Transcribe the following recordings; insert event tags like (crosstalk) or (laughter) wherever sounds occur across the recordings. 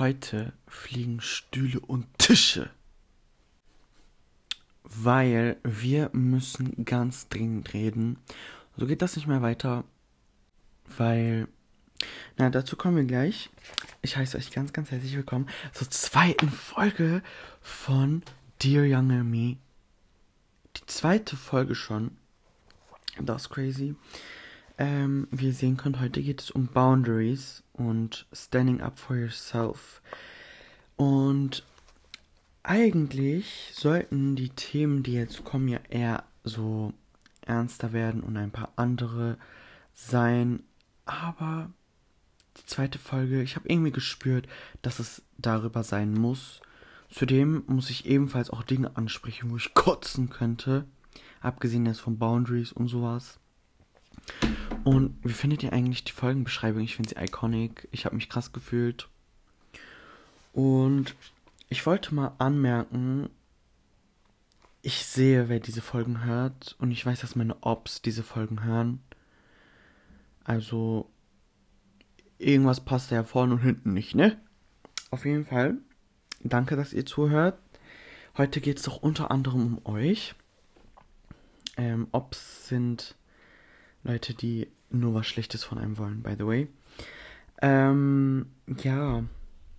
Heute fliegen Stühle und Tische. Weil wir müssen ganz dringend reden. So geht das nicht mehr weiter. Weil. Na, dazu kommen wir gleich. Ich heiße euch ganz, ganz herzlich willkommen zur zweiten Folge von Dear Younger Me. Die zweite Folge schon. Das ist crazy. Ähm, wie ihr sehen könnt, heute geht es um Boundaries und Standing Up for Yourself. Und eigentlich sollten die Themen, die jetzt kommen, ja eher so ernster werden und ein paar andere sein. Aber die zweite Folge, ich habe irgendwie gespürt, dass es darüber sein muss. Zudem muss ich ebenfalls auch Dinge ansprechen, wo ich kotzen könnte. Abgesehen jetzt von Boundaries und sowas. Und wie findet ihr eigentlich die Folgenbeschreibung? Ich finde sie iconic. Ich habe mich krass gefühlt. Und ich wollte mal anmerken, ich sehe, wer diese Folgen hört. Und ich weiß, dass meine Ops diese Folgen hören. Also, irgendwas passt ja vorne und hinten nicht, ne? Auf jeden Fall, danke, dass ihr zuhört. Heute geht es doch unter anderem um euch. Ähm, Ops sind Leute, die nur was Schlechtes von einem wollen, by the way. Ähm, ja,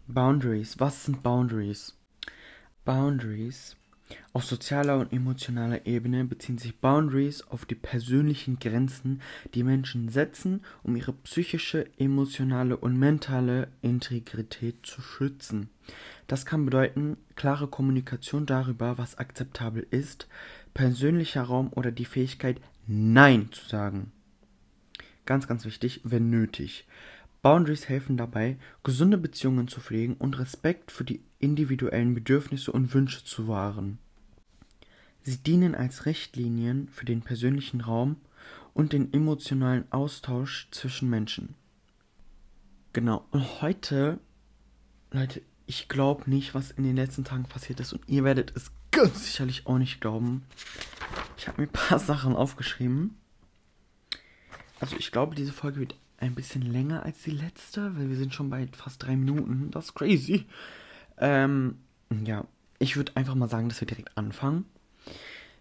Boundaries. Was sind Boundaries? Boundaries. Auf sozialer und emotionaler Ebene beziehen sich Boundaries auf die persönlichen Grenzen, die Menschen setzen, um ihre psychische, emotionale und mentale Integrität zu schützen. Das kann bedeuten klare Kommunikation darüber, was akzeptabel ist, persönlicher Raum oder die Fähigkeit, Nein zu sagen. Ganz, ganz wichtig, wenn nötig. Boundaries helfen dabei, gesunde Beziehungen zu pflegen und Respekt für die individuellen Bedürfnisse und Wünsche zu wahren. Sie dienen als Richtlinien für den persönlichen Raum und den emotionalen Austausch zwischen Menschen. Genau, und heute, Leute, ich glaube nicht, was in den letzten Tagen passiert ist und ihr werdet es ganz sicherlich auch nicht glauben. Ich habe mir ein paar (laughs) Sachen aufgeschrieben. Also ich glaube, diese Folge wird ein bisschen länger als die letzte, weil wir sind schon bei fast drei Minuten. Das ist crazy. Ähm, ja, ich würde einfach mal sagen, dass wir direkt anfangen.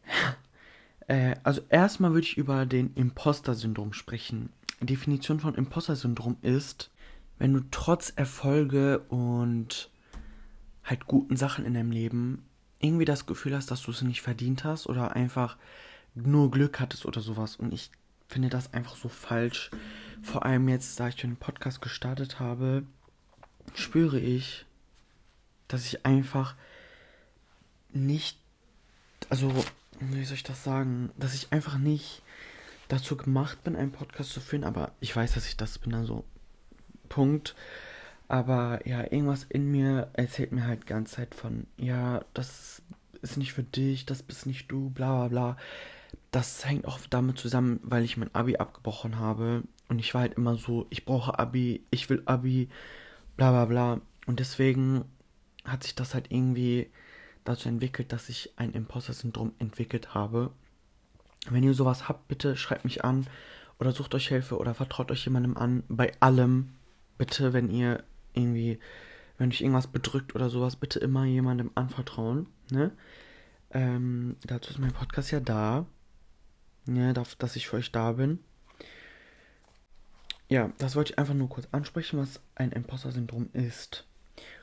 (laughs) äh, also erstmal würde ich über den Imposter-Syndrom sprechen. Die Definition von Imposter-Syndrom ist, wenn du trotz Erfolge und halt guten Sachen in deinem Leben irgendwie das Gefühl hast, dass du es nicht verdient hast oder einfach nur Glück hattest oder sowas. Und ich finde das einfach so falsch. Vor allem jetzt, da ich den Podcast gestartet habe, spüre ich, dass ich einfach nicht, also, wie soll ich das sagen, dass ich einfach nicht dazu gemacht bin, einen Podcast zu führen, aber ich weiß, dass ich das bin, also Punkt. Aber ja, irgendwas in mir erzählt mir halt die ganze Zeit von, ja, das ist nicht für dich, das bist nicht du, bla bla bla das hängt auch damit zusammen, weil ich mein Abi abgebrochen habe. Und ich war halt immer so, ich brauche Abi, ich will Abi, bla bla bla. Und deswegen hat sich das halt irgendwie dazu entwickelt, dass ich ein Imposter-Syndrom entwickelt habe. Wenn ihr sowas habt, bitte schreibt mich an oder sucht euch Hilfe oder vertraut euch jemandem an. Bei allem, bitte, wenn ihr irgendwie, wenn euch irgendwas bedrückt oder sowas, bitte immer jemandem anvertrauen. Ne? Ähm, dazu ist mein Podcast ja da. Ja, dass ich für euch da bin. Ja, das wollte ich einfach nur kurz ansprechen, was ein Imposter-Syndrom ist.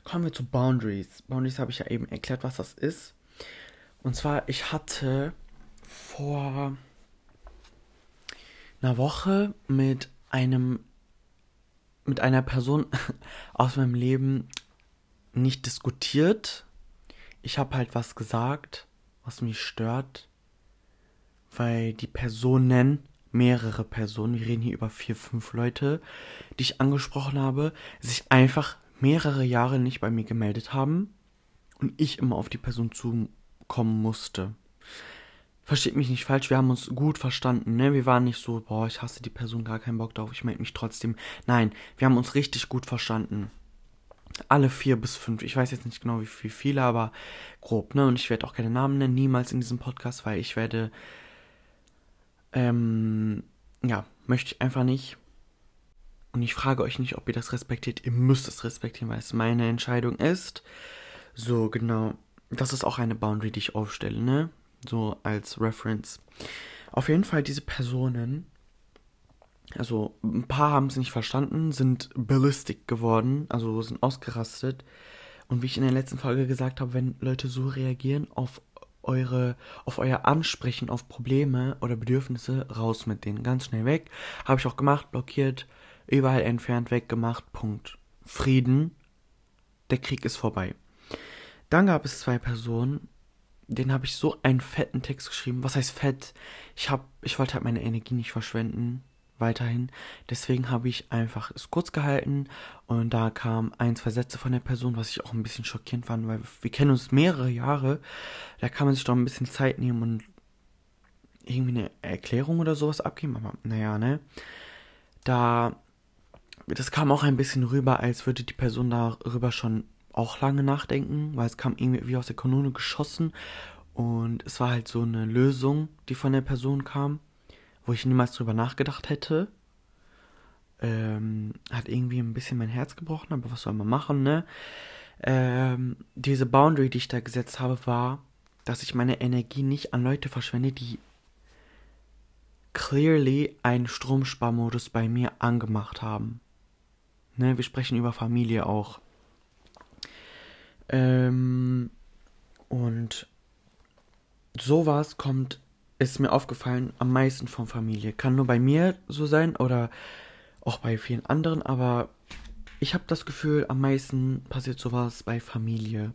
Kommen wir zu Boundaries. Boundaries habe ich ja eben erklärt, was das ist. Und zwar, ich hatte vor einer Woche mit einem mit einer Person (laughs) aus meinem Leben nicht diskutiert. Ich habe halt was gesagt, was mich stört weil die Personen, mehrere Personen, wir reden hier über vier, fünf Leute, die ich angesprochen habe, sich einfach mehrere Jahre nicht bei mir gemeldet haben und ich immer auf die Person zukommen musste. Versteht mich nicht falsch, wir haben uns gut verstanden, ne? Wir waren nicht so, boah, ich hasse die Person, gar keinen Bock drauf, ich melde mich trotzdem. Nein, wir haben uns richtig gut verstanden. Alle vier bis fünf, ich weiß jetzt nicht genau wie viele, aber grob, ne? Und ich werde auch keine Namen nennen, niemals in diesem Podcast, weil ich werde ähm, ja, möchte ich einfach nicht. Und ich frage euch nicht, ob ihr das respektiert. Ihr müsst es respektieren, weil es meine Entscheidung ist. So, genau. Das ist auch eine Boundary, die ich aufstelle, ne? So als Reference. Auf jeden Fall diese Personen, also ein paar haben es nicht verstanden, sind ballistic geworden, also sind ausgerastet. Und wie ich in der letzten Folge gesagt habe, wenn Leute so reagieren auf eure, auf euer Ansprechen auf Probleme oder Bedürfnisse, raus mit denen, ganz schnell weg. Habe ich auch gemacht, blockiert, überall entfernt, weggemacht, Punkt. Frieden, der Krieg ist vorbei. Dann gab es zwei Personen, den habe ich so einen fetten Text geschrieben. Was heißt fett? Ich habe, ich wollte halt meine Energie nicht verschwenden weiterhin. Deswegen habe ich einfach es kurz gehalten und da kam ein, zwei Sätze von der Person, was ich auch ein bisschen schockierend fand, weil wir kennen uns mehrere Jahre. Da kann man sich doch ein bisschen Zeit nehmen und irgendwie eine Erklärung oder sowas abgeben, aber naja, ne? Da, das kam auch ein bisschen rüber, als würde die Person darüber schon auch lange nachdenken, weil es kam irgendwie wie aus der Kanone geschossen und es war halt so eine Lösung, die von der Person kam, wo ich niemals drüber nachgedacht hätte. Ähm, hat irgendwie ein bisschen mein Herz gebrochen, aber was soll man machen, ne? Ähm, diese Boundary, die ich da gesetzt habe, war, dass ich meine Energie nicht an Leute verschwende, die clearly einen Stromsparmodus bei mir angemacht haben. Ne, wir sprechen über Familie auch. Ähm, und sowas kommt, ist mir aufgefallen, am meisten von Familie. Kann nur bei mir so sein oder auch bei vielen anderen, aber ich habe das Gefühl, am meisten passiert sowas bei Familie,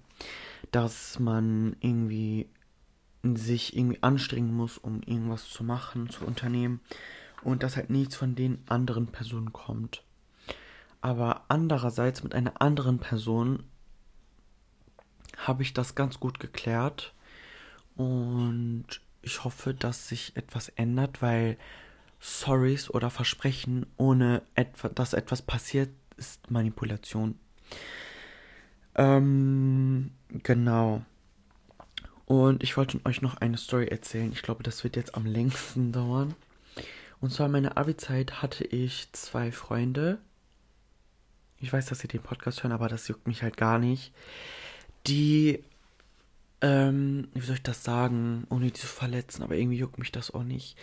dass man irgendwie sich irgendwie anstrengen muss, um irgendwas zu machen, zu unternehmen und dass halt nichts von den anderen Personen kommt. Aber andererseits mit einer anderen Person habe ich das ganz gut geklärt und ich hoffe, dass sich etwas ändert, weil Sorries oder Versprechen ohne etwa, dass etwas passiert, ist Manipulation. Ähm, genau. Und ich wollte euch noch eine Story erzählen. Ich glaube, das wird jetzt am längsten (laughs) dauern. Und zwar in meiner Abi-Zeit hatte ich zwei Freunde. Ich weiß, dass sie den Podcast hören, aber das juckt mich halt gar nicht die, ähm, wie soll ich das sagen, ohne die zu verletzen, aber irgendwie juckt mich das auch nicht.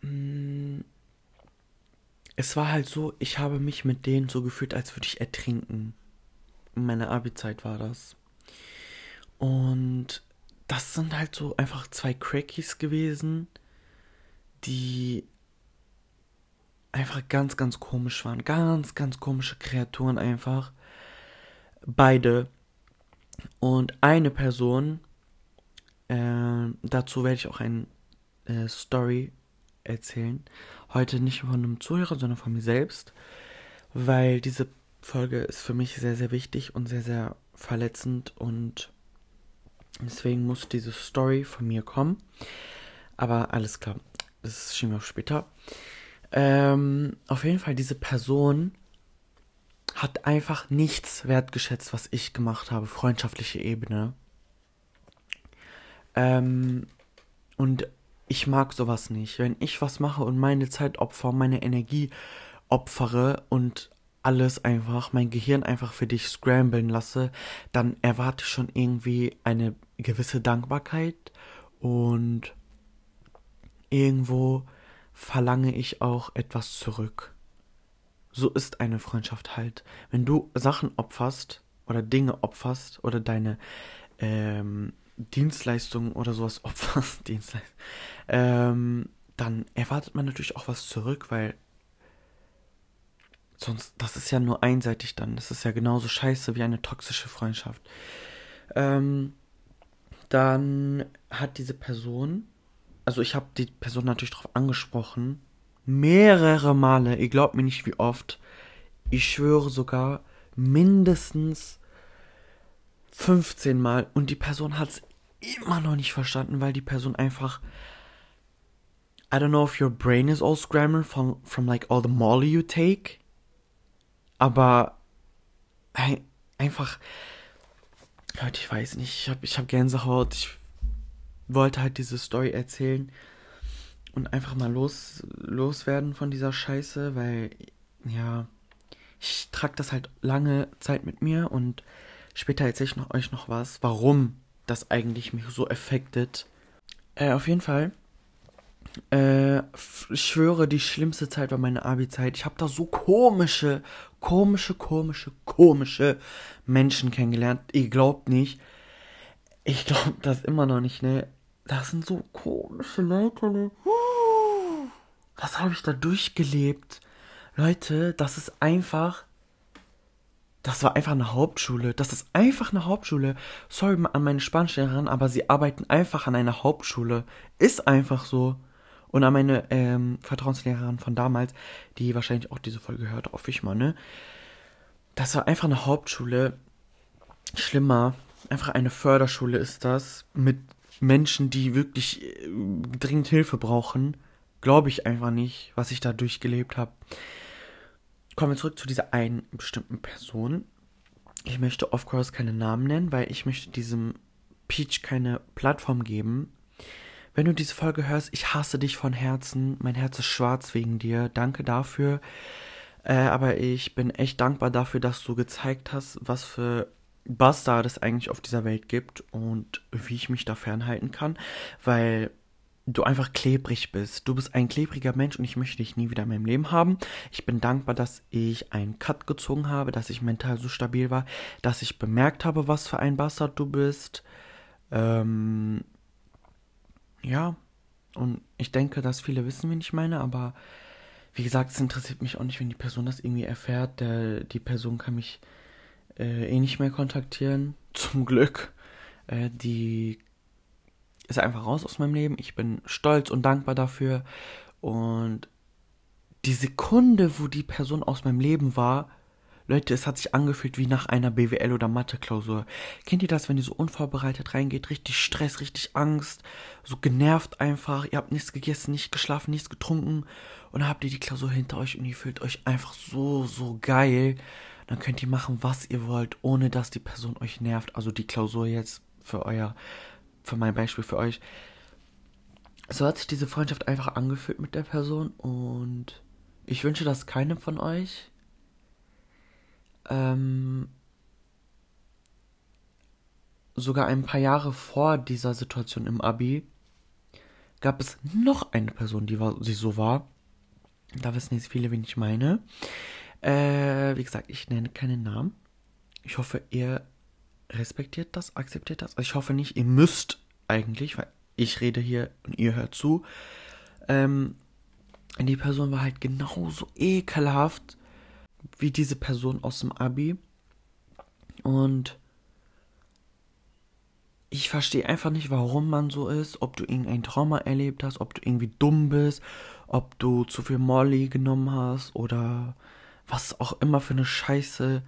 Mm, es war halt so, ich habe mich mit denen so gefühlt, als würde ich ertrinken. In meiner Abi-Zeit war das. Und das sind halt so einfach zwei Crackies gewesen, die einfach ganz, ganz komisch waren. Ganz, ganz komische Kreaturen einfach. Beide. Und eine Person, äh, dazu werde ich auch eine äh, Story erzählen. Heute nicht von einem Zuhörer, sondern von mir selbst, weil diese Folge ist für mich sehr, sehr wichtig und sehr, sehr verletzend und deswegen muss diese Story von mir kommen. Aber alles klar, das schieben wir auf später. Ähm, auf jeden Fall, diese Person hat einfach nichts wertgeschätzt, was ich gemacht habe, freundschaftliche Ebene. Ähm, und ich mag sowas nicht. Wenn ich was mache und meine Zeit opfere, meine Energie opfere und alles einfach, mein Gehirn einfach für dich scramblen lasse, dann erwarte ich schon irgendwie eine gewisse Dankbarkeit und irgendwo verlange ich auch etwas zurück so ist eine Freundschaft halt. Wenn du Sachen opferst oder Dinge opferst oder deine ähm, Dienstleistungen oder sowas (laughs) opferst, Dienstleistung, ähm, dann erwartet man natürlich auch was zurück, weil sonst, das ist ja nur einseitig dann. Das ist ja genauso scheiße wie eine toxische Freundschaft. Ähm, dann hat diese Person, also ich habe die Person natürlich darauf angesprochen, mehrere Male, ihr glaubt mir nicht wie oft, ich schwöre sogar mindestens 15 Mal und die Person hat es immer noch nicht verstanden, weil die Person einfach I don't know if your brain is all scrambled from, from like all the molly you take. Aber ein, einfach, Leute, ich weiß nicht, ich habe ich hab Gänsehaut. Ich wollte halt diese Story erzählen und einfach mal los, loswerden von dieser Scheiße, weil ja, ich trage das halt lange Zeit mit mir und später erzähle ich noch, euch noch was, warum das eigentlich mich so affected. Äh, auf jeden Fall. Äh, ich schwöre, die schlimmste Zeit war meine Abi-Zeit. Ich habe da so komische, komische, komische, komische Menschen kennengelernt. Ihr glaubt nicht. Ich glaube das immer noch nicht, ne? Das sind so komische Leute, ne? Was habe ich da durchgelebt? Leute, das ist einfach. Das war einfach eine Hauptschule. Das ist einfach eine Hauptschule. Sorry an meine Spanischlehrerin, aber sie arbeiten einfach an einer Hauptschule. Ist einfach so. Und an meine ähm, Vertrauenslehrerin von damals, die wahrscheinlich auch diese Folge hört, hoffe ich mal, ne? Das war einfach eine Hauptschule. Schlimmer. Einfach eine Förderschule ist das. Mit Menschen, die wirklich äh, dringend Hilfe brauchen. Glaube ich einfach nicht, was ich da durchgelebt habe. Kommen wir zurück zu dieser einen bestimmten Person. Ich möchte of course keine Namen nennen, weil ich möchte diesem Peach keine Plattform geben. Wenn du diese Folge hörst, ich hasse dich von Herzen. Mein Herz ist schwarz wegen dir. Danke dafür. Äh, aber ich bin echt dankbar dafür, dass du gezeigt hast, was für Bastard es eigentlich auf dieser Welt gibt und wie ich mich da fernhalten kann, weil du einfach klebrig bist. Du bist ein klebriger Mensch und ich möchte dich nie wieder in meinem Leben haben. Ich bin dankbar, dass ich einen Cut gezogen habe, dass ich mental so stabil war, dass ich bemerkt habe, was für ein Bastard du bist. Ähm, ja, und ich denke, dass viele wissen, wen ich meine, aber wie gesagt, es interessiert mich auch nicht, wenn die Person das irgendwie erfährt. Der, die Person kann mich äh, eh nicht mehr kontaktieren. (laughs) Zum Glück. Äh, die ist einfach raus aus meinem Leben. Ich bin stolz und dankbar dafür. Und die Sekunde, wo die Person aus meinem Leben war, Leute, es hat sich angefühlt wie nach einer BWL- oder Mathe-Klausur. Kennt ihr das, wenn ihr so unvorbereitet reingeht? Richtig Stress, richtig Angst, so genervt einfach. Ihr habt nichts gegessen, nicht geschlafen, nichts getrunken. Und dann habt ihr die Klausur hinter euch und ihr fühlt euch einfach so, so geil. Dann könnt ihr machen, was ihr wollt, ohne dass die Person euch nervt. Also die Klausur jetzt für euer für mein Beispiel für euch. So hat sich diese Freundschaft einfach angefühlt mit der Person und ich wünsche das keinem von euch. Ähm, sogar ein paar Jahre vor dieser Situation im Abi gab es noch eine Person, die war, sie so war. Da wissen jetzt viele, wen ich meine. Äh, wie gesagt, ich nenne keinen Namen. Ich hoffe, ihr respektiert das, akzeptiert das. Also ich hoffe nicht, ihr müsst eigentlich, weil ich rede hier und ihr hört zu. Ähm, die Person war halt genauso ekelhaft wie diese Person aus dem Abi. Und ich verstehe einfach nicht, warum man so ist, ob du irgendein Trauma erlebt hast, ob du irgendwie dumm bist, ob du zu viel Molly genommen hast oder was auch immer für eine Scheiße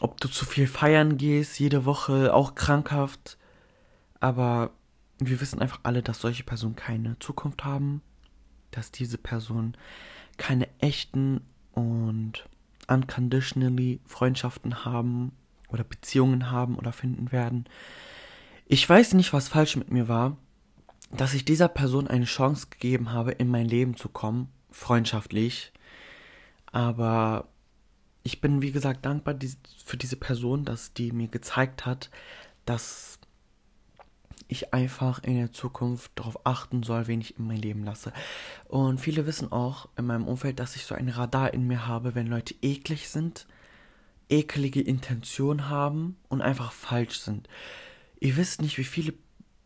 ob du zu viel feiern gehst, jede Woche, auch krankhaft. Aber wir wissen einfach alle, dass solche Personen keine Zukunft haben, dass diese Personen keine echten und unconditionally Freundschaften haben oder Beziehungen haben oder finden werden. Ich weiß nicht, was falsch mit mir war, dass ich dieser Person eine Chance gegeben habe, in mein Leben zu kommen, freundschaftlich. Aber ich bin, wie gesagt, dankbar für diese Person, dass die mir gezeigt hat, dass ich einfach in der Zukunft darauf achten soll, wen ich in mein Leben lasse. Und viele wissen auch in meinem Umfeld, dass ich so ein Radar in mir habe, wenn Leute eklig sind, ekelige Intentionen haben und einfach falsch sind. Ihr wisst nicht, wie viele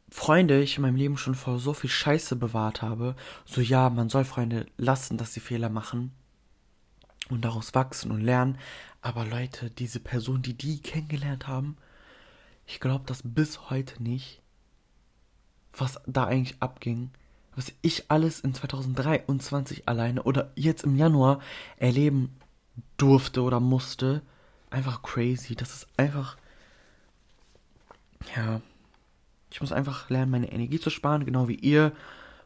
Freunde ich in meinem Leben schon vor so viel Scheiße bewahrt habe. So ja, man soll Freunde lassen, dass sie Fehler machen und daraus wachsen und lernen. Aber Leute, diese Person, die die kennengelernt haben, ich glaube das bis heute nicht, was da eigentlich abging, was ich alles in 2023 alleine oder jetzt im Januar erleben durfte oder musste. Einfach crazy. Das ist einfach. Ja. Ich muss einfach lernen, meine Energie zu sparen, genau wie ihr.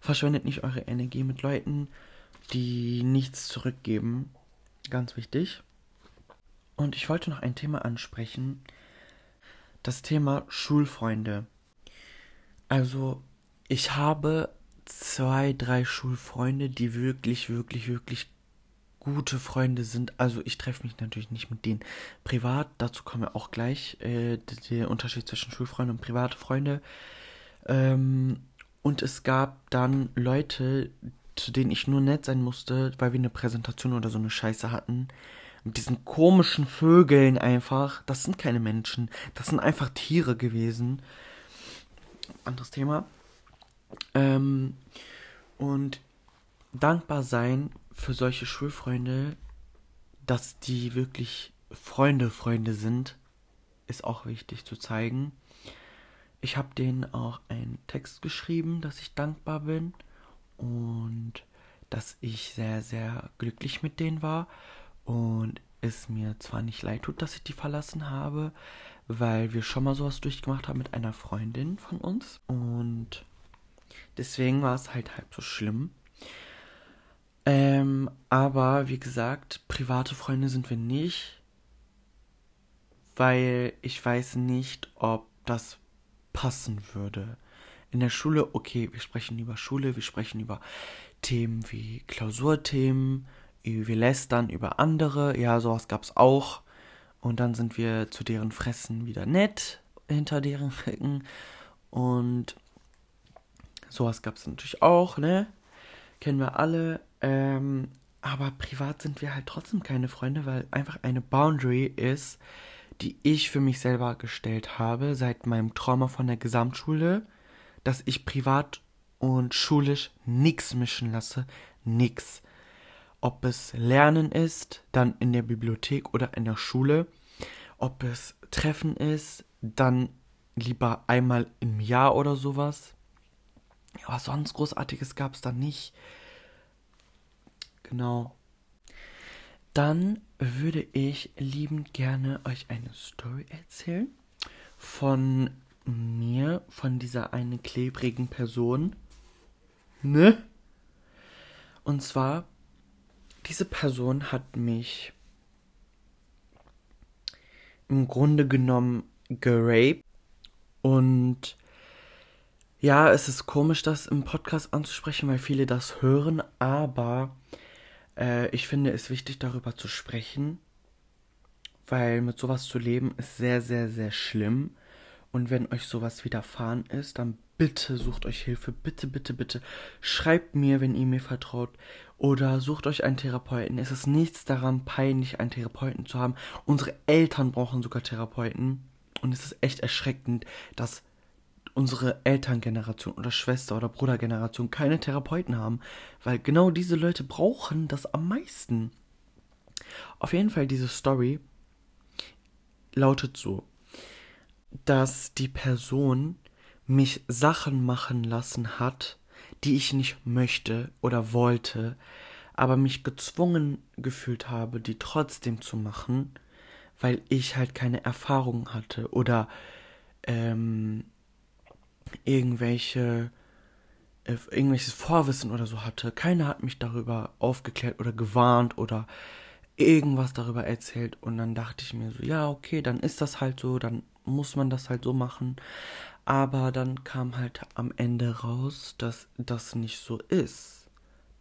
Verschwendet nicht eure Energie mit Leuten, die nichts zurückgeben. Ganz wichtig. Und ich wollte noch ein Thema ansprechen. Das Thema Schulfreunde. Also, ich habe zwei, drei Schulfreunde, die wirklich, wirklich, wirklich gute Freunde sind. Also ich treffe mich natürlich nicht mit denen privat. Dazu kommen wir auch gleich. Äh, der Unterschied zwischen Schulfreunde und private Freunde. Ähm, und es gab dann Leute, zu denen ich nur nett sein musste, weil wir eine Präsentation oder so eine Scheiße hatten. Mit diesen komischen Vögeln einfach. Das sind keine Menschen. Das sind einfach Tiere gewesen. Anderes Thema. Ähm, und dankbar sein für solche Schulfreunde, dass die wirklich Freunde, Freunde sind, ist auch wichtig zu zeigen. Ich habe denen auch einen Text geschrieben, dass ich dankbar bin und dass ich sehr, sehr glücklich mit denen war und es mir zwar nicht leid tut, dass ich die verlassen habe, weil wir schon mal sowas durchgemacht haben mit einer Freundin von uns und deswegen war es halt halb so schlimm. Ähm, aber wie gesagt, private Freunde sind wir nicht, weil ich weiß nicht, ob das passen würde. In der Schule, okay, wir sprechen über Schule, wir sprechen über Themen wie Klausurthemen, wir lästern über andere, ja, sowas gab's auch. Und dann sind wir zu deren Fressen wieder nett hinter deren Rücken. Und sowas gab's natürlich auch, ne? Kennen wir alle. Ähm, aber privat sind wir halt trotzdem keine Freunde, weil einfach eine Boundary ist, die ich für mich selber gestellt habe seit meinem Trauma von der Gesamtschule, dass ich privat und schulisch nichts mischen lasse, nix. Ob es Lernen ist, dann in der Bibliothek oder in der Schule, ob es Treffen ist, dann lieber einmal im Jahr oder sowas. Was sonst Großartiges gab es da nicht. Genau. Dann würde ich liebend gerne euch eine Story erzählen von mir, von dieser eine klebrigen Person. Ne? Und zwar, diese Person hat mich im Grunde genommen geraped. Und ja, es ist komisch, das im Podcast anzusprechen, weil viele das hören, aber äh, ich finde es wichtig, darüber zu sprechen, weil mit sowas zu leben ist sehr, sehr, sehr schlimm. Und wenn euch sowas widerfahren ist, dann bitte sucht euch Hilfe. Bitte, bitte, bitte. Schreibt mir, wenn ihr mir vertraut. Oder sucht euch einen Therapeuten. Es ist nichts daran peinlich, einen Therapeuten zu haben. Unsere Eltern brauchen sogar Therapeuten. Und es ist echt erschreckend, dass unsere Elterngeneration oder Schwester- oder Brudergeneration keine Therapeuten haben, weil genau diese Leute brauchen das am meisten. Auf jeden Fall diese Story lautet so, dass die Person mich Sachen machen lassen hat, die ich nicht möchte oder wollte, aber mich gezwungen gefühlt habe, die trotzdem zu machen, weil ich halt keine Erfahrung hatte oder ähm, irgendwelche äh, irgendwelches Vorwissen oder so hatte. Keiner hat mich darüber aufgeklärt oder gewarnt oder irgendwas darüber erzählt und dann dachte ich mir so, ja, okay, dann ist das halt so, dann muss man das halt so machen. Aber dann kam halt am Ende raus, dass das nicht so ist,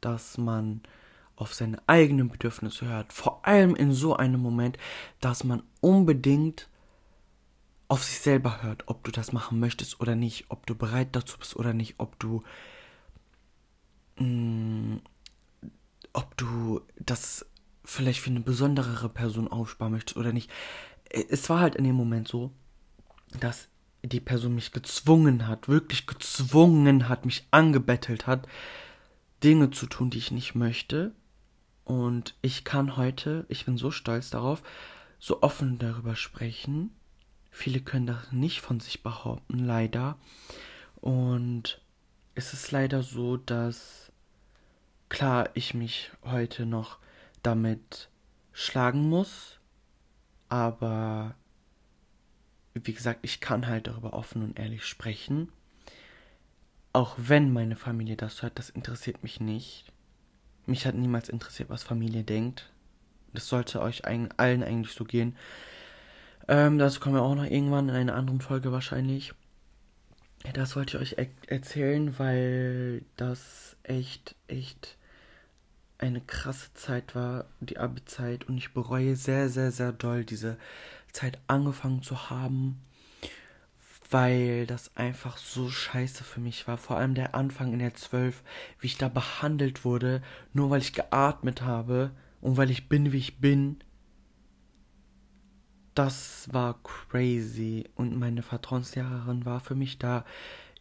dass man auf seine eigenen Bedürfnisse hört. Vor allem in so einem Moment, dass man unbedingt auf sich selber hört, ob du das machen möchtest oder nicht, ob du bereit dazu bist oder nicht, ob du mh, mm, ob du das vielleicht für eine besonderere Person aufsparen möchtest oder nicht. Es war halt in dem Moment so, dass die Person mich gezwungen hat, wirklich gezwungen hat, mich angebettelt hat, Dinge zu tun, die ich nicht möchte. Und ich kann heute, ich bin so stolz darauf, so offen darüber sprechen Viele können das nicht von sich behaupten, leider. Und es ist leider so, dass klar ich mich heute noch damit schlagen muss, aber wie gesagt, ich kann halt darüber offen und ehrlich sprechen. Auch wenn meine Familie das hört, das interessiert mich nicht. Mich hat niemals interessiert, was Familie denkt. Das sollte euch allen eigentlich so gehen. Ähm, dazu kommen wir auch noch irgendwann in einer anderen Folge wahrscheinlich. Das wollte ich euch e erzählen, weil das echt, echt eine krasse Zeit war, die Abi-Zeit, und ich bereue sehr, sehr, sehr doll, diese Zeit angefangen zu haben, weil das einfach so scheiße für mich war. Vor allem der Anfang in der 12, wie ich da behandelt wurde, nur weil ich geatmet habe und weil ich bin, wie ich bin. Das war crazy und meine Vertrauenslehrerin war für mich da.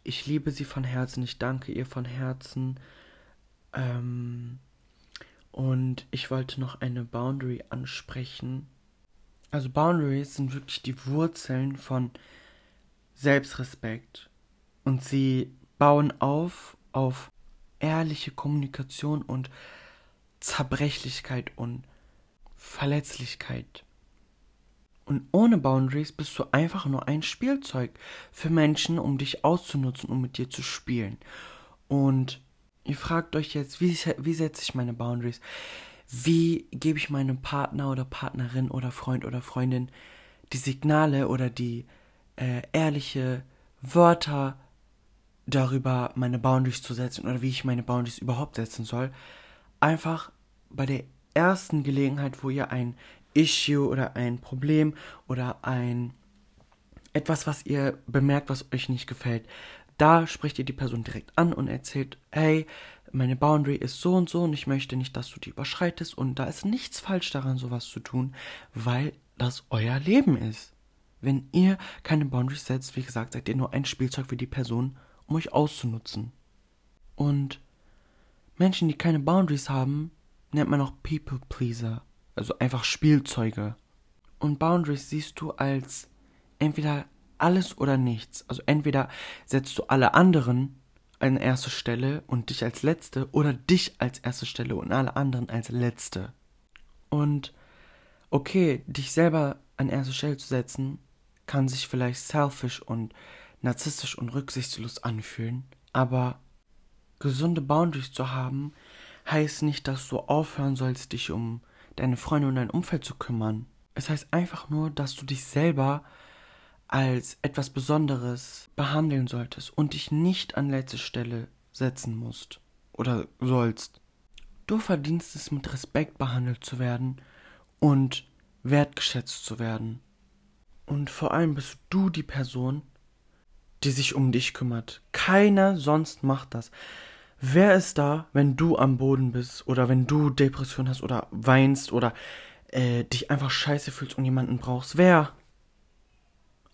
Ich liebe sie von Herzen, ich danke ihr von Herzen. Ähm, und ich wollte noch eine Boundary ansprechen. Also Boundaries sind wirklich die Wurzeln von Selbstrespekt. Und sie bauen auf auf ehrliche Kommunikation und Zerbrechlichkeit und Verletzlichkeit. Und ohne Boundaries bist du einfach nur ein Spielzeug für Menschen, um dich auszunutzen, um mit dir zu spielen. Und Ihr fragt euch jetzt, wie, wie setze ich meine Boundaries? Wie gebe ich meinem Partner oder Partnerin oder Freund oder Freundin die Signale oder die äh, ehrliche Wörter darüber, meine Boundaries zu setzen oder wie ich meine Boundaries überhaupt setzen soll? Einfach bei der ersten Gelegenheit, wo ihr ein Issue oder ein Problem oder ein etwas, was ihr bemerkt, was euch nicht gefällt, da spricht ihr die Person direkt an und erzählt, hey, meine Boundary ist so und so und ich möchte nicht, dass du die überschreitest und da ist nichts falsch daran, sowas zu tun, weil das euer Leben ist. Wenn ihr keine Boundaries setzt, wie gesagt, seid ihr nur ein Spielzeug für die Person, um euch auszunutzen. Und Menschen, die keine Boundaries haben, nennt man auch People Pleaser, also einfach Spielzeuge. Und Boundaries siehst du als entweder alles oder nichts. Also entweder setzt du alle anderen an erste Stelle und dich als letzte oder dich als erste Stelle und alle anderen als letzte. Und okay, dich selber an erste Stelle zu setzen, kann sich vielleicht selfish und narzisstisch und rücksichtslos anfühlen, aber gesunde Boundaries zu haben, heißt nicht, dass du aufhören sollst, dich um deine Freunde und dein Umfeld zu kümmern. Es heißt einfach nur, dass du dich selber als etwas Besonderes behandeln solltest und dich nicht an letzte Stelle setzen musst oder sollst. Du verdienst es, mit Respekt behandelt zu werden und wertgeschätzt zu werden. Und vor allem bist du die Person, die sich um dich kümmert. Keiner sonst macht das. Wer ist da, wenn du am Boden bist oder wenn du Depression hast oder weinst oder äh, dich einfach scheiße fühlst und jemanden brauchst? Wer?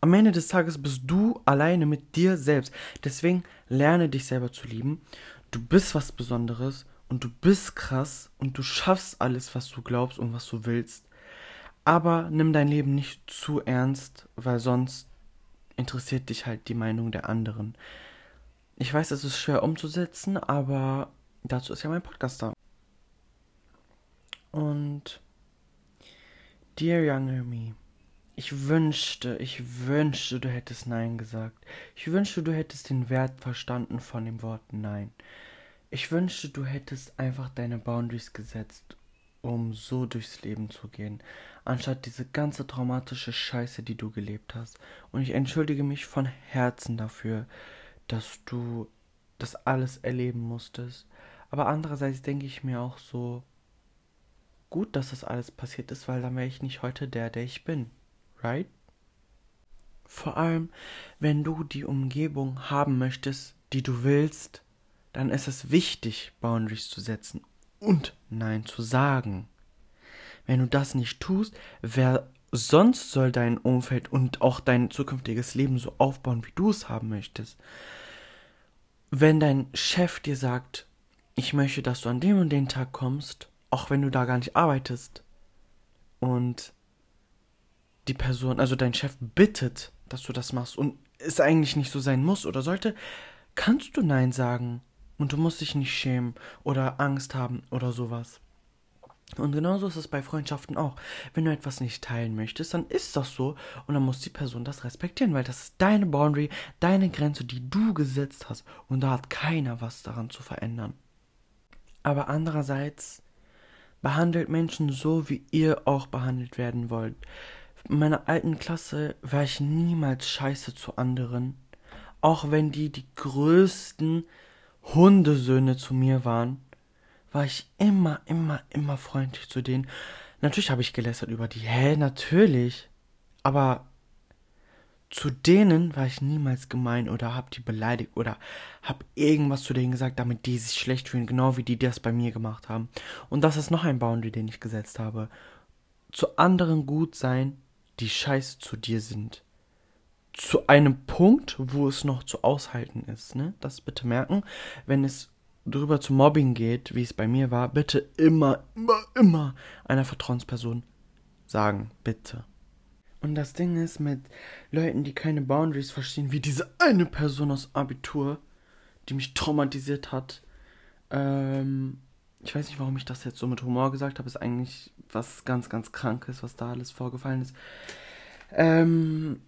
Am Ende des Tages bist du alleine mit dir selbst. Deswegen lerne dich selber zu lieben. Du bist was Besonderes und du bist krass und du schaffst alles, was du glaubst und was du willst. Aber nimm dein Leben nicht zu ernst, weil sonst interessiert dich halt die Meinung der anderen. Ich weiß, es ist schwer umzusetzen, aber dazu ist ja mein Podcast da. Und Dear Younger Me. Ich wünschte, ich wünschte, du hättest Nein gesagt. Ich wünschte, du hättest den Wert verstanden von dem Wort Nein. Ich wünschte, du hättest einfach deine Boundaries gesetzt, um so durchs Leben zu gehen, anstatt diese ganze traumatische Scheiße, die du gelebt hast. Und ich entschuldige mich von Herzen dafür, dass du das alles erleben musstest. Aber andererseits denke ich mir auch so, gut, dass das alles passiert ist, weil dann wäre ich nicht heute der, der ich bin right? Vor allem, wenn du die Umgebung haben möchtest, die du willst, dann ist es wichtig, Boundaries zu setzen und Nein zu sagen. Wenn du das nicht tust, wer sonst soll dein Umfeld und auch dein zukünftiges Leben so aufbauen, wie du es haben möchtest? Wenn dein Chef dir sagt, ich möchte, dass du an dem und den Tag kommst, auch wenn du da gar nicht arbeitest, und die Person, also dein Chef bittet, dass du das machst und es eigentlich nicht so sein muss oder sollte, kannst du Nein sagen. Und du musst dich nicht schämen oder Angst haben oder sowas. Und genauso ist es bei Freundschaften auch. Wenn du etwas nicht teilen möchtest, dann ist das so und dann muss die Person das respektieren, weil das ist deine Boundary, deine Grenze, die du gesetzt hast und da hat keiner was daran zu verändern. Aber andererseits behandelt Menschen so, wie ihr auch behandelt werden wollt in meiner alten Klasse war ich niemals scheiße zu anderen. Auch wenn die die größten Hundesöhne zu mir waren, war ich immer, immer, immer freundlich zu denen. Natürlich habe ich gelästert über die. Hä, natürlich. Aber zu denen war ich niemals gemein oder hab die beleidigt oder hab irgendwas zu denen gesagt, damit die sich schlecht fühlen, genau wie die das bei mir gemacht haben. Und das ist noch ein Boundary, den ich gesetzt habe. Zu anderen gut sein, die scheiße zu dir sind. Zu einem Punkt, wo es noch zu aushalten ist, ne? Das bitte merken. Wenn es drüber zu Mobbing geht, wie es bei mir war, bitte immer, immer, immer einer Vertrauensperson sagen, bitte. Und das Ding ist mit Leuten, die keine Boundaries verstehen, wie diese eine Person aus Abitur, die mich traumatisiert hat. Ähm, ich weiß nicht, warum ich das jetzt so mit Humor gesagt habe. Ist eigentlich was ganz, ganz Krankes, was da alles vorgefallen ist. Ähm,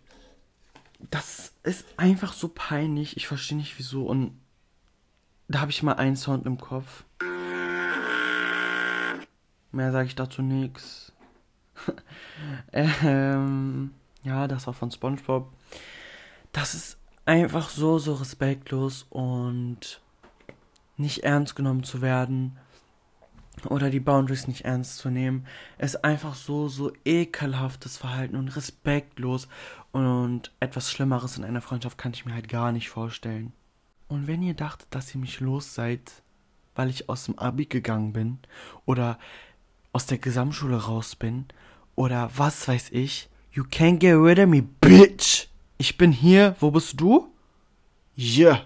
das ist einfach so peinlich. Ich verstehe nicht wieso. Und da habe ich mal einen Sound im Kopf. Mehr sage ich dazu nichts. (laughs) ähm, ja, das war von SpongeBob. Das ist einfach so, so respektlos und nicht ernst genommen zu werden oder die Boundaries nicht ernst zu nehmen, ist einfach so, so ekelhaftes Verhalten und respektlos und etwas Schlimmeres in einer Freundschaft kann ich mir halt gar nicht vorstellen. Und wenn ihr dachtet, dass ihr mich los seid, weil ich aus dem Abi gegangen bin oder aus der Gesamtschule raus bin oder was weiß ich. You can't get rid of me, bitch. Ich bin hier. Wo bist du? Yeah.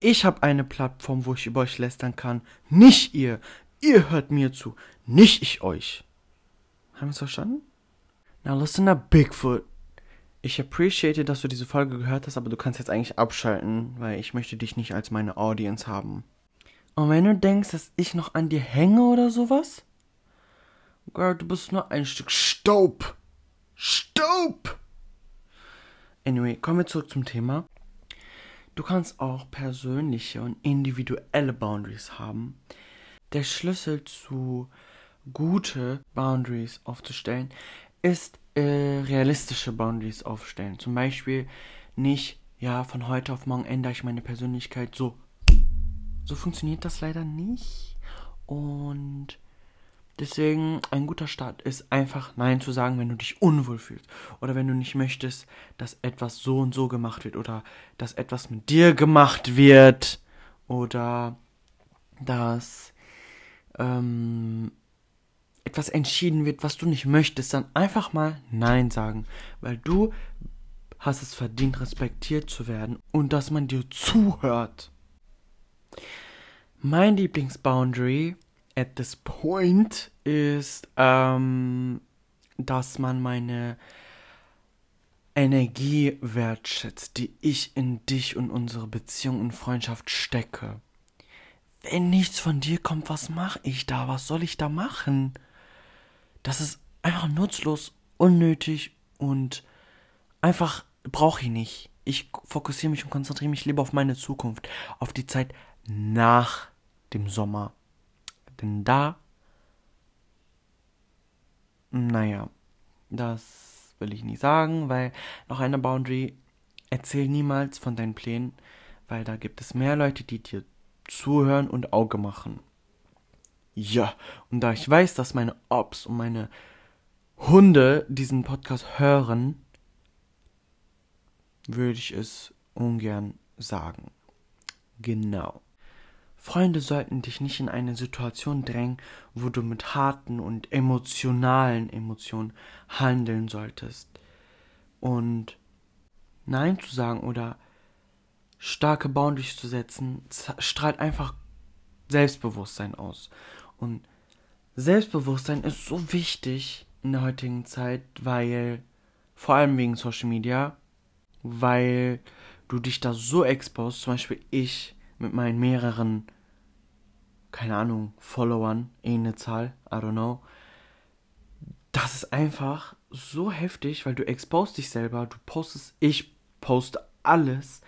Ich habe eine Plattform, wo ich über euch lästern kann. Nicht ihr. Ihr hört mir zu. Nicht ich euch. Haben wir es verstanden? Now listen up, Bigfoot. Ich appreciate, dass du diese Folge gehört hast, aber du kannst jetzt eigentlich abschalten, weil ich möchte dich nicht als meine Audience haben. Und wenn du denkst, dass ich noch an dir hänge oder sowas, Girl, du bist nur ein Stück Staub. Staub! Anyway, kommen wir zurück zum Thema. Du kannst auch persönliche und individuelle Boundaries haben. Der Schlüssel zu gute Boundaries aufzustellen ist äh, realistische Boundaries aufstellen. Zum Beispiel nicht, ja, von heute auf morgen ändere ich meine Persönlichkeit so. So funktioniert das leider nicht. Und Deswegen ein guter Start ist einfach Nein zu sagen, wenn du dich unwohl fühlst oder wenn du nicht möchtest, dass etwas so und so gemacht wird oder dass etwas mit dir gemacht wird oder dass ähm, etwas entschieden wird, was du nicht möchtest, dann einfach mal Nein sagen, weil du hast es verdient, respektiert zu werden und dass man dir zuhört. Mein Lieblingsboundary at this point ist, ähm, dass man meine Energie wertschätzt, die ich in dich und unsere Beziehung und Freundschaft stecke. Wenn nichts von dir kommt, was mache ich da? Was soll ich da machen? Das ist einfach nutzlos, unnötig und einfach brauche ich nicht. Ich fokussiere mich und konzentriere mich lieber auf meine Zukunft, auf die Zeit nach dem Sommer. Denn da, naja, das will ich nicht sagen, weil noch eine Boundary, erzähl niemals von deinen Plänen, weil da gibt es mehr Leute, die dir zuhören und Auge machen. Ja, und da ich weiß, dass meine Ops und meine Hunde diesen Podcast hören, würde ich es ungern sagen. Genau. Freunde sollten dich nicht in eine Situation drängen, wo du mit harten und emotionalen Emotionen handeln solltest. Und Nein zu sagen oder starke Boundaries zu setzen, strahlt einfach Selbstbewusstsein aus. Und Selbstbewusstsein ist so wichtig in der heutigen Zeit, weil, vor allem wegen Social Media, weil du dich da so exposed, zum Beispiel ich, mit meinen mehreren, keine Ahnung, Followern, eine Zahl, I don't know. Das ist einfach so heftig, weil du expost dich selber, du postest, ich poste alles,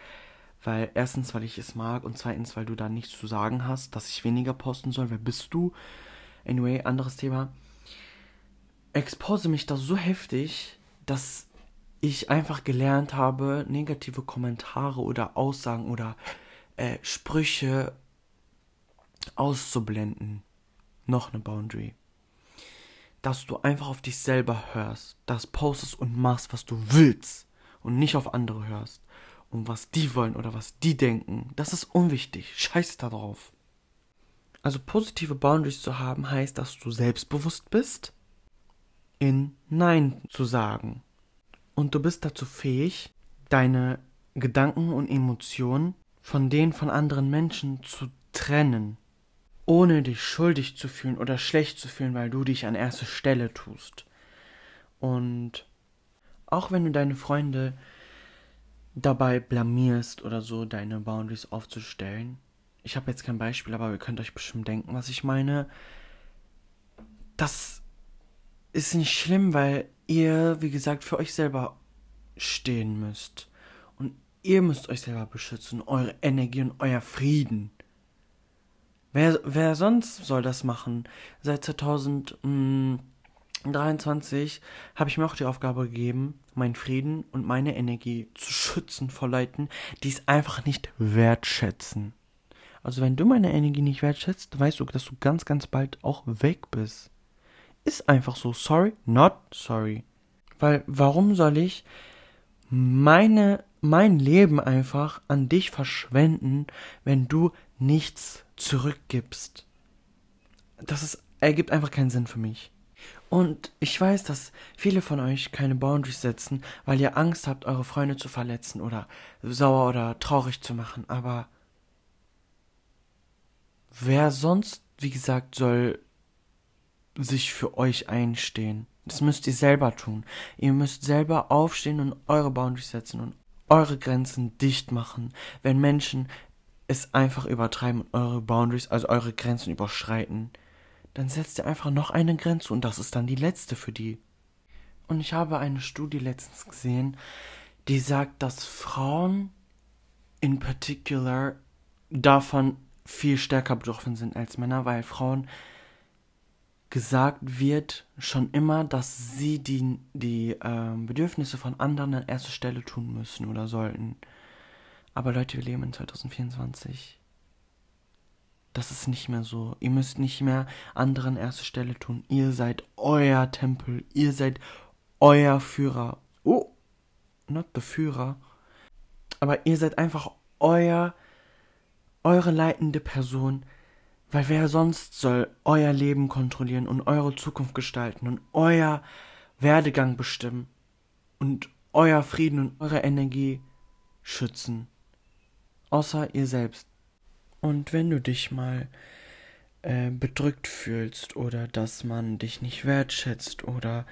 weil erstens, weil ich es mag und zweitens, weil du da nichts zu sagen hast, dass ich weniger posten soll. Wer bist du? Anyway, anderes Thema. Expose mich da so heftig, dass ich einfach gelernt habe, negative Kommentare oder Aussagen oder äh, Sprüche auszublenden. noch eine Boundary. Dass du einfach auf dich selber hörst, das postest und machst, was du willst und nicht auf andere hörst und was die wollen oder was die denken. Das ist unwichtig. Scheiß da drauf. Also positive Boundaries zu haben heißt, dass du selbstbewusst bist, in Nein zu sagen. Und du bist dazu fähig, deine Gedanken und Emotionen von denen von anderen Menschen zu trennen, ohne dich schuldig zu fühlen oder schlecht zu fühlen, weil du dich an erste Stelle tust. Und auch wenn du deine Freunde dabei blamierst oder so, deine Boundaries aufzustellen, ich habe jetzt kein Beispiel, aber ihr könnt euch bestimmt denken, was ich meine, das ist nicht schlimm, weil ihr, wie gesagt, für euch selber stehen müsst. Ihr müsst euch selber beschützen, eure Energie und euer Frieden. Wer, wer sonst soll das machen? Seit 2023 habe ich mir auch die Aufgabe gegeben, meinen Frieden und meine Energie zu schützen vor Leuten, die es einfach nicht wertschätzen. Also wenn du meine Energie nicht wertschätzt, weißt du, dass du ganz, ganz bald auch weg bist. Ist einfach so. Sorry, not sorry. Weil warum soll ich meine mein Leben einfach an dich verschwenden, wenn du nichts zurückgibst. Das ist, ergibt einfach keinen Sinn für mich. Und ich weiß, dass viele von euch keine Boundaries setzen, weil ihr Angst habt, eure Freunde zu verletzen oder sauer oder traurig zu machen. Aber wer sonst, wie gesagt, soll sich für euch einstehen? Das müsst ihr selber tun. Ihr müsst selber aufstehen und eure Boundaries setzen und eure Grenzen dicht machen, wenn Menschen es einfach übertreiben und eure Boundaries, also eure Grenzen überschreiten, dann setzt ihr einfach noch eine Grenze und das ist dann die letzte für die. Und ich habe eine Studie letztens gesehen, die sagt, dass Frauen in particular davon viel stärker betroffen sind als Männer, weil Frauen gesagt wird schon immer, dass sie die, die äh, Bedürfnisse von anderen an erster Stelle tun müssen oder sollten. Aber Leute, wir leben in 2024. Das ist nicht mehr so. Ihr müsst nicht mehr anderen erste Stelle tun. Ihr seid euer Tempel. Ihr seid euer Führer. Oh, not the Führer. Aber ihr seid einfach euer, eure leitende Person weil wer sonst soll euer Leben kontrollieren und eure Zukunft gestalten und euer Werdegang bestimmen und euer Frieden und eure Energie schützen? Außer ihr selbst. Und wenn du dich mal äh, bedrückt fühlst oder dass man dich nicht wertschätzt oder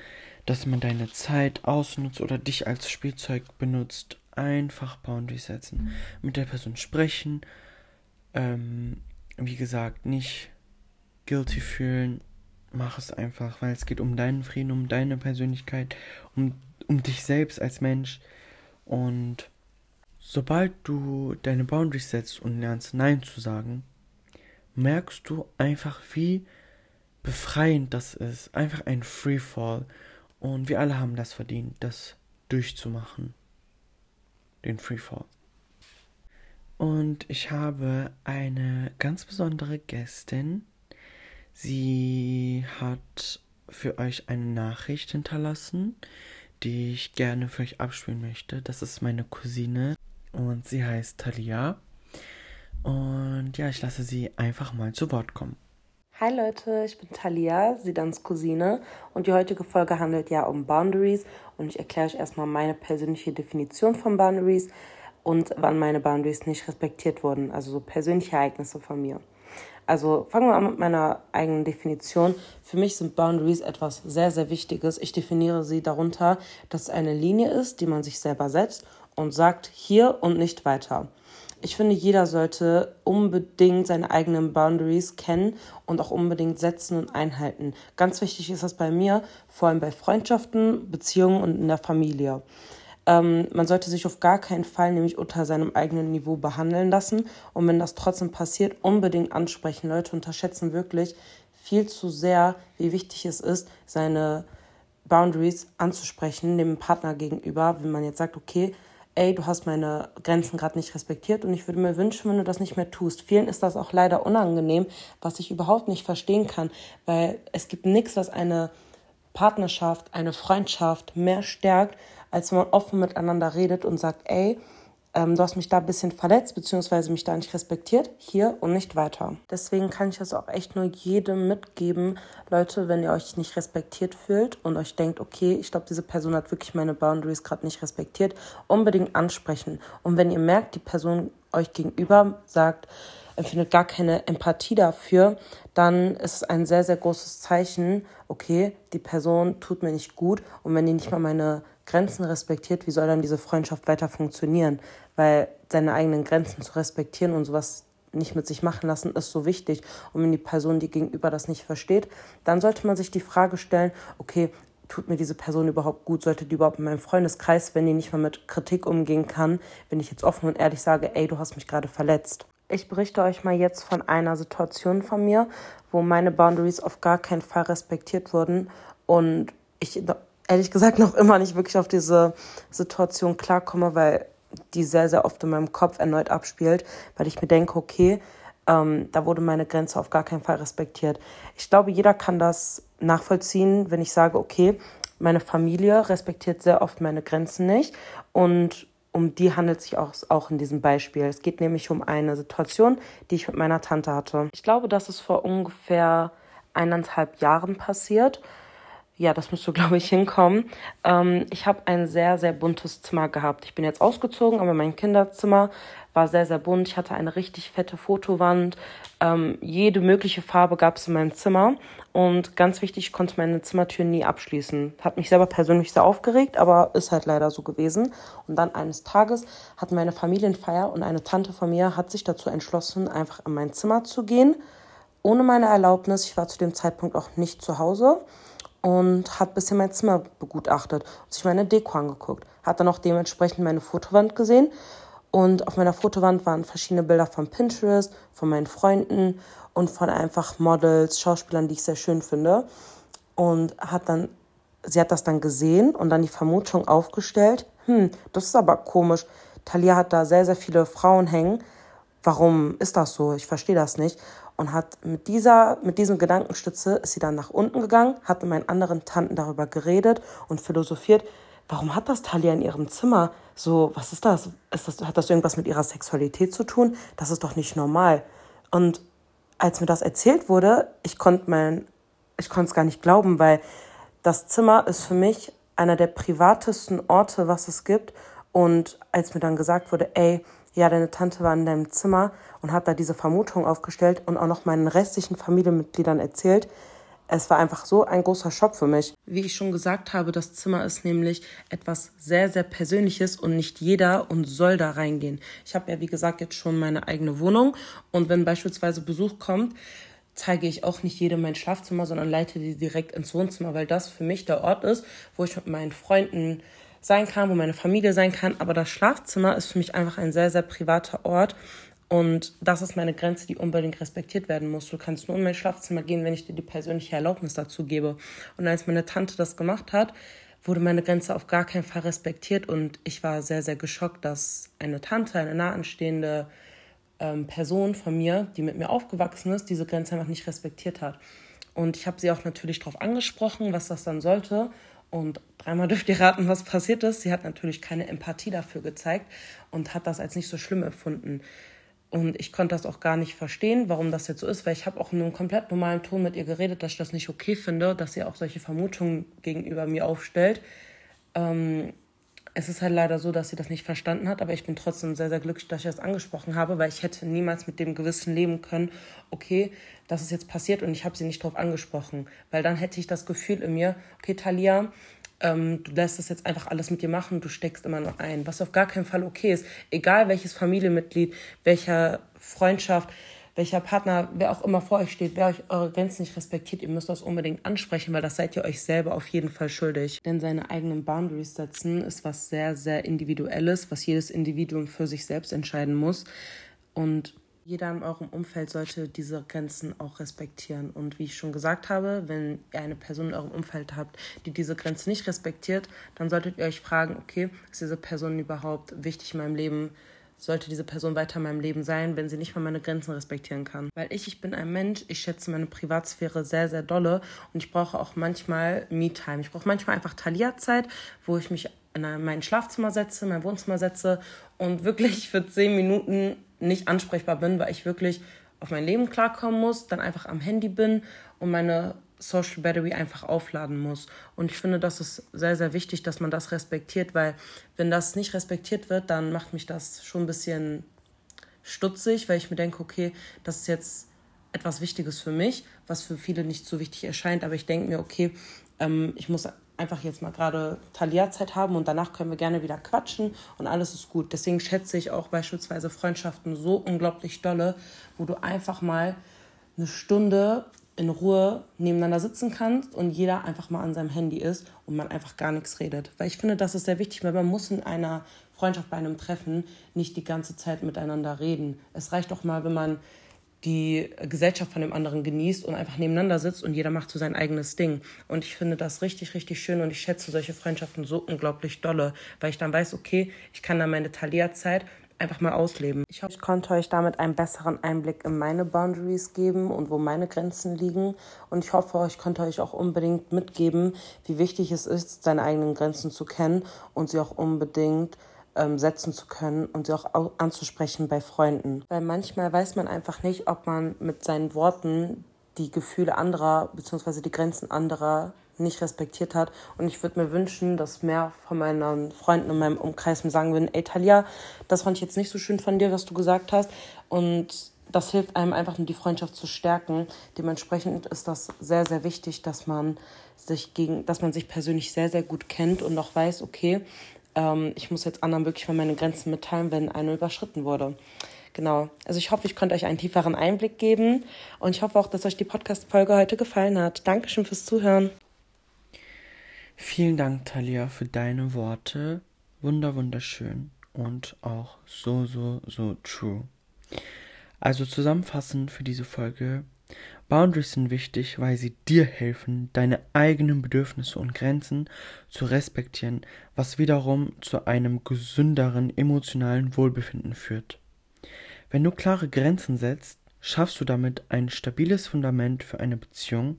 dass man deine Zeit ausnutzt oder dich als Spielzeug benutzt, einfach Boundaries setzen. Mit der Person sprechen, ähm, wie gesagt, nicht guilty fühlen. Mach es einfach, weil es geht um deinen Frieden, um deine Persönlichkeit, um, um dich selbst als Mensch. Und sobald du deine Boundaries setzt und lernst Nein zu sagen, merkst du einfach, wie befreiend das ist. Einfach ein Freefall. Und wir alle haben das verdient, das durchzumachen. Den Freefall. Und ich habe eine ganz besondere Gästin. Sie hat für euch eine Nachricht hinterlassen, die ich gerne für euch abspielen möchte. Das ist meine Cousine und sie heißt Talia. Und ja, ich lasse sie einfach mal zu Wort kommen. Hi Leute, ich bin Talia, Sidans Cousine und die heutige Folge handelt ja um Boundaries und ich erkläre euch erstmal meine persönliche Definition von Boundaries und wann meine Boundaries nicht respektiert wurden, also so persönliche Ereignisse von mir. Also fangen wir an mit meiner eigenen Definition. Für mich sind Boundaries etwas sehr, sehr Wichtiges. Ich definiere sie darunter, dass es eine Linie ist, die man sich selber setzt und sagt, hier und nicht weiter. Ich finde, jeder sollte unbedingt seine eigenen Boundaries kennen und auch unbedingt setzen und einhalten. Ganz wichtig ist das bei mir, vor allem bei Freundschaften, Beziehungen und in der Familie. Ähm, man sollte sich auf gar keinen Fall nämlich unter seinem eigenen Niveau behandeln lassen. Und wenn das trotzdem passiert, unbedingt ansprechen. Leute unterschätzen wirklich viel zu sehr, wie wichtig es ist, seine Boundaries anzusprechen, dem Partner gegenüber. Wenn man jetzt sagt, okay, ey, du hast meine Grenzen gerade nicht respektiert und ich würde mir wünschen, wenn du das nicht mehr tust. Vielen ist das auch leider unangenehm, was ich überhaupt nicht verstehen kann, weil es gibt nichts, was eine Partnerschaft, eine Freundschaft mehr stärkt, als wenn man offen miteinander redet und sagt, ey, ähm, du hast mich da ein bisschen verletzt, beziehungsweise mich da nicht respektiert, hier und nicht weiter. Deswegen kann ich das auch echt nur jedem mitgeben, Leute, wenn ihr euch nicht respektiert fühlt und euch denkt, okay, ich glaube, diese Person hat wirklich meine Boundaries gerade nicht respektiert, unbedingt ansprechen. Und wenn ihr merkt, die Person euch gegenüber sagt, empfindet gar keine Empathie dafür, dann ist es ein sehr, sehr großes Zeichen, okay, die Person tut mir nicht gut und wenn die nicht mal meine Grenzen respektiert, wie soll dann diese Freundschaft weiter funktionieren? Weil seine eigenen Grenzen zu respektieren und sowas nicht mit sich machen lassen, ist so wichtig. Und wenn die Person, die gegenüber das nicht versteht, dann sollte man sich die Frage stellen, okay, tut mir diese Person überhaupt gut? Sollte die überhaupt in meinem Freundeskreis, wenn die nicht mal mit Kritik umgehen kann, wenn ich jetzt offen und ehrlich sage, ey, du hast mich gerade verletzt? Ich berichte euch mal jetzt von einer Situation von mir, wo meine Boundaries auf gar keinen Fall respektiert wurden und ich ehrlich gesagt noch immer nicht wirklich auf diese Situation klarkomme, weil die sehr, sehr oft in meinem Kopf erneut abspielt, weil ich mir denke, okay, ähm, da wurde meine Grenze auf gar keinen Fall respektiert. Ich glaube, jeder kann das nachvollziehen, wenn ich sage, okay, meine Familie respektiert sehr oft meine Grenzen nicht und um die handelt sich auch, auch in diesem Beispiel. Es geht nämlich um eine Situation, die ich mit meiner Tante hatte. Ich glaube, das ist vor ungefähr eineinhalb Jahren passiert ja, das müsste, glaube ich, hinkommen. Ähm, ich habe ein sehr, sehr buntes Zimmer gehabt. Ich bin jetzt ausgezogen, aber mein Kinderzimmer war sehr, sehr bunt. Ich hatte eine richtig fette Fotowand. Ähm, jede mögliche Farbe gab es in meinem Zimmer. Und ganz wichtig, ich konnte meine Zimmertür nie abschließen. Hat mich selber persönlich sehr aufgeregt, aber ist halt leider so gewesen. Und dann eines Tages hatten wir eine Familienfeier und eine Tante von mir hat sich dazu entschlossen, einfach in mein Zimmer zu gehen. Ohne meine Erlaubnis. Ich war zu dem Zeitpunkt auch nicht zu Hause und hat bisschen mein Zimmer begutachtet und sich meine Deko angeguckt. Hat dann auch dementsprechend meine Fotowand gesehen und auf meiner Fotowand waren verschiedene Bilder von Pinterest, von meinen Freunden und von einfach Models, Schauspielern, die ich sehr schön finde. Und hat dann, sie hat das dann gesehen und dann die Vermutung aufgestellt, hm, das ist aber komisch. Talia hat da sehr, sehr viele Frauen hängen. Warum ist das so? Ich verstehe das nicht und hat mit dieser, mit diesem Gedankenstütze ist sie dann nach unten gegangen, hat mit meinen anderen Tanten darüber geredet und philosophiert. Warum hat das Talia in ihrem Zimmer? So, was ist das? Ist das? Hat das irgendwas mit ihrer Sexualität zu tun? Das ist doch nicht normal. Und als mir das erzählt wurde, ich konnte mein, ich konnte es gar nicht glauben, weil das Zimmer ist für mich einer der privatesten Orte, was es gibt. Und als mir dann gesagt wurde, ey, ja, deine Tante war in deinem Zimmer und hat da diese Vermutung aufgestellt und auch noch meinen restlichen Familienmitgliedern erzählt. Es war einfach so ein großer Schock für mich. Wie ich schon gesagt habe, das Zimmer ist nämlich etwas sehr, sehr Persönliches und nicht jeder und soll da reingehen. Ich habe ja, wie gesagt, jetzt schon meine eigene Wohnung und wenn beispielsweise Besuch kommt, zeige ich auch nicht jedem mein Schlafzimmer, sondern leite die direkt ins Wohnzimmer, weil das für mich der Ort ist, wo ich mit meinen Freunden sein kann, wo meine Familie sein kann. Aber das Schlafzimmer ist für mich einfach ein sehr, sehr privater Ort. Und das ist meine Grenze, die unbedingt respektiert werden muss. Du kannst nur in mein Schlafzimmer gehen, wenn ich dir die persönliche Erlaubnis dazu gebe. Und als meine Tante das gemacht hat, wurde meine Grenze auf gar keinen Fall respektiert. Und ich war sehr, sehr geschockt, dass eine Tante, eine nahenstehende ähm, Person von mir, die mit mir aufgewachsen ist, diese Grenze einfach nicht respektiert hat. Und ich habe sie auch natürlich darauf angesprochen, was das dann sollte. Und dreimal (laughs) dürft ihr raten, was passiert ist. Sie hat natürlich keine Empathie dafür gezeigt und hat das als nicht so schlimm empfunden. Und ich konnte das auch gar nicht verstehen, warum das jetzt so ist, weil ich habe auch in einem komplett normalen Ton mit ihr geredet, dass ich das nicht okay finde, dass sie auch solche Vermutungen gegenüber mir aufstellt. Ähm, es ist halt leider so, dass sie das nicht verstanden hat, aber ich bin trotzdem sehr, sehr glücklich, dass ich das angesprochen habe, weil ich hätte niemals mit dem Gewissen leben können, okay, das ist jetzt passiert und ich habe sie nicht darauf angesprochen, weil dann hätte ich das Gefühl in mir, okay, Talia, ähm, du lässt das jetzt einfach alles mit dir machen, du steckst immer noch ein, was auf gar keinen Fall okay ist, egal welches Familienmitglied, welcher Freundschaft, welcher Partner, wer auch immer vor euch steht, wer euch eure Grenzen nicht respektiert, ihr müsst das unbedingt ansprechen, weil das seid ihr euch selber auf jeden Fall schuldig. Denn seine eigenen Boundaries setzen ist was sehr, sehr Individuelles, was jedes Individuum für sich selbst entscheiden muss. Und Jeder in eurem Umfeld sollte diese Grenzen auch respektieren. Und wie ich schon gesagt habe, wenn ihr eine Person in eurem Umfeld habt, die diese Grenze nicht respektiert, dann solltet ihr euch fragen, okay, ist diese Person überhaupt wichtig in meinem Leben? Sollte diese Person weiter in meinem Leben sein, wenn sie nicht mal meine Grenzen respektieren kann? Weil ich, ich bin ein Mensch, ich schätze meine Privatsphäre sehr, sehr dolle und ich brauche auch manchmal Me-Time. Ich brauche manchmal einfach Talia-Zeit, wo ich mich in mein Schlafzimmer setze, mein Wohnzimmer setze und wirklich für zehn Minuten nicht ansprechbar bin, weil ich wirklich auf mein Leben klarkommen muss, dann einfach am Handy bin und meine Social Battery einfach aufladen muss. Und ich finde, das ist sehr, sehr wichtig, dass man das respektiert, weil wenn das nicht respektiert wird, dann macht mich das schon ein bisschen stutzig, weil ich mir denke, okay, das ist jetzt etwas Wichtiges für mich, was für viele nicht so wichtig erscheint, aber ich denke mir, okay, ähm, ich muss einfach jetzt mal gerade Talia-Zeit haben und danach können wir gerne wieder quatschen und alles ist gut. Deswegen schätze ich auch beispielsweise Freundschaften so unglaublich dolle, wo du einfach mal eine Stunde in Ruhe nebeneinander sitzen kannst und jeder einfach mal an seinem Handy ist und man einfach gar nichts redet. Weil ich finde, das ist sehr wichtig, weil man muss in einer Freundschaft bei einem Treffen nicht die ganze Zeit miteinander reden. Es reicht doch mal, wenn man die Gesellschaft von dem anderen genießt und einfach nebeneinander sitzt und jeder macht so sein eigenes Ding. Und ich finde das richtig, richtig schön und ich schätze solche Freundschaften so unglaublich dolle, weil ich dann weiß, okay, ich kann dann meine Thalia-Zeit einfach mal ausleben. Ich hoffe, ich konnte euch damit einen besseren Einblick in meine Boundaries geben und wo meine Grenzen liegen. Und ich hoffe, ich konnte euch auch unbedingt mitgeben, wie wichtig es ist, seine eigenen Grenzen zu kennen und sie auch unbedingt ähm, setzen zu können und sie auch anzusprechen bei Freunden. Weil manchmal weiß man einfach nicht, ob man mit seinen Worten die Gefühle anderer bzw. die Grenzen anderer nicht respektiert hat. Und ich würde mir wünschen, dass mehr von meinen Freunden in meinem Umkreis mir sagen würden, ey Talia, das fand ich jetzt nicht so schön von dir, was du gesagt hast. Und das hilft einem einfach, um die Freundschaft zu stärken. Dementsprechend ist das sehr, sehr wichtig, dass man sich gegen, dass man sich persönlich sehr, sehr gut kennt und auch weiß, okay, ähm, ich muss jetzt anderen wirklich mal meine Grenzen mitteilen, wenn eine überschritten wurde. Genau. Also ich hoffe, ich konnte euch einen tieferen Einblick geben und ich hoffe auch, dass euch die Podcast-Folge heute gefallen hat. Dankeschön fürs Zuhören. Vielen Dank, Talia, für deine Worte. Wunder, wunderschön und auch so, so, so true. Also zusammenfassend für diese Folge. Boundaries sind wichtig, weil sie dir helfen, deine eigenen Bedürfnisse und Grenzen zu respektieren, was wiederum zu einem gesünderen emotionalen Wohlbefinden führt. Wenn du klare Grenzen setzt, schaffst du damit ein stabiles Fundament für eine Beziehung,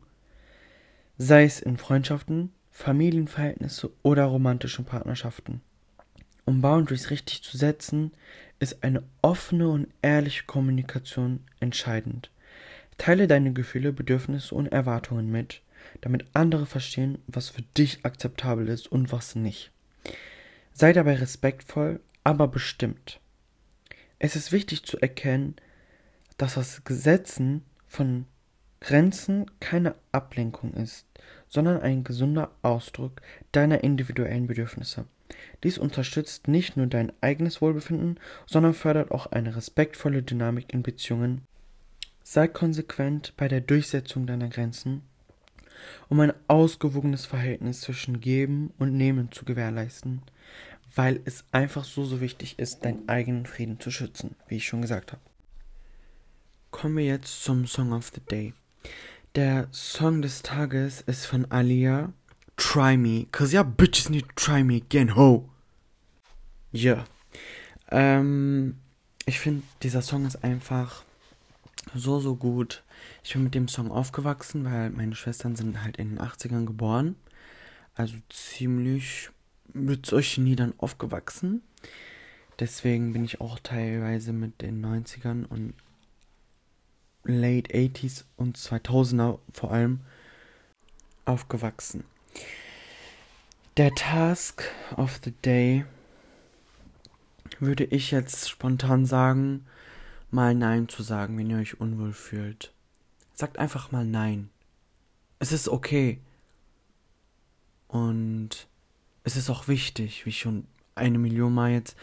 sei es in Freundschaften, Familienverhältnisse oder romantischen Partnerschaften. Um Boundaries richtig zu setzen, ist eine offene und ehrliche Kommunikation entscheidend. Teile deine Gefühle, Bedürfnisse und Erwartungen mit, damit andere verstehen, was für dich akzeptabel ist und was nicht. Sei dabei respektvoll, aber bestimmt. Es ist wichtig zu erkennen, dass das Setzen von Grenzen keine Ablenkung ist, sondern ein gesunder Ausdruck deiner individuellen Bedürfnisse. Dies unterstützt nicht nur dein eigenes Wohlbefinden, sondern fördert auch eine respektvolle Dynamik in Beziehungen Sei konsequent bei der Durchsetzung deiner Grenzen, um ein ausgewogenes Verhältnis zwischen Geben und Nehmen zu gewährleisten, weil es einfach so, so wichtig ist, deinen eigenen Frieden zu schützen, wie ich schon gesagt habe. Kommen wir jetzt zum Song of the Day. Der Song des Tages ist von Alia, Try Me, cause yeah, bitches need to try me again, ho! Ja. Yeah. Ähm, ich finde, dieser Song ist einfach so, so gut. Ich bin mit dem Song aufgewachsen, weil meine Schwestern sind halt in den 80ern geboren. Also ziemlich mit solchen Liedern aufgewachsen. Deswegen bin ich auch teilweise mit den 90ern und Late 80s und 2000er vor allem aufgewachsen. Der Task of the Day würde ich jetzt spontan sagen, mal Nein zu sagen, wenn ihr euch unwohl fühlt. Sagt einfach mal Nein. Es ist okay. Und es ist auch wichtig, wie ich schon eine Million Mal jetzt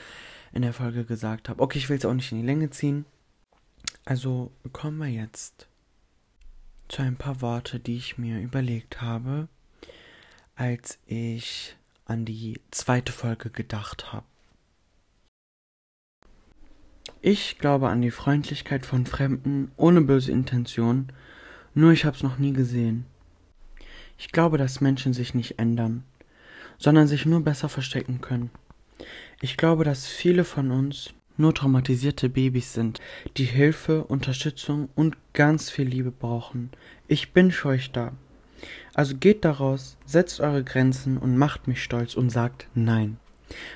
in der Folge gesagt habe. Okay, ich will es auch nicht in die Länge ziehen. Also kommen wir jetzt zu ein paar Worte, die ich mir überlegt habe, als ich an die zweite Folge gedacht habe. Ich glaube an die Freundlichkeit von Fremden ohne böse Intention, nur ich hab's noch nie gesehen. Ich glaube, dass Menschen sich nicht ändern, sondern sich nur besser verstecken können. Ich glaube, dass viele von uns nur traumatisierte Babys sind, die Hilfe, Unterstützung und ganz viel Liebe brauchen. Ich bin für euch da. Also geht daraus, setzt eure Grenzen und macht mich stolz und sagt Nein.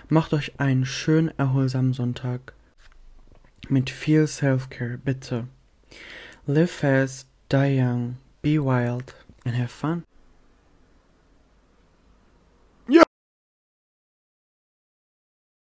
Macht euch einen schönen, erholsamen Sonntag mit viel Self-Care, bitte. Uh, live fast, die young, be wild and have fun.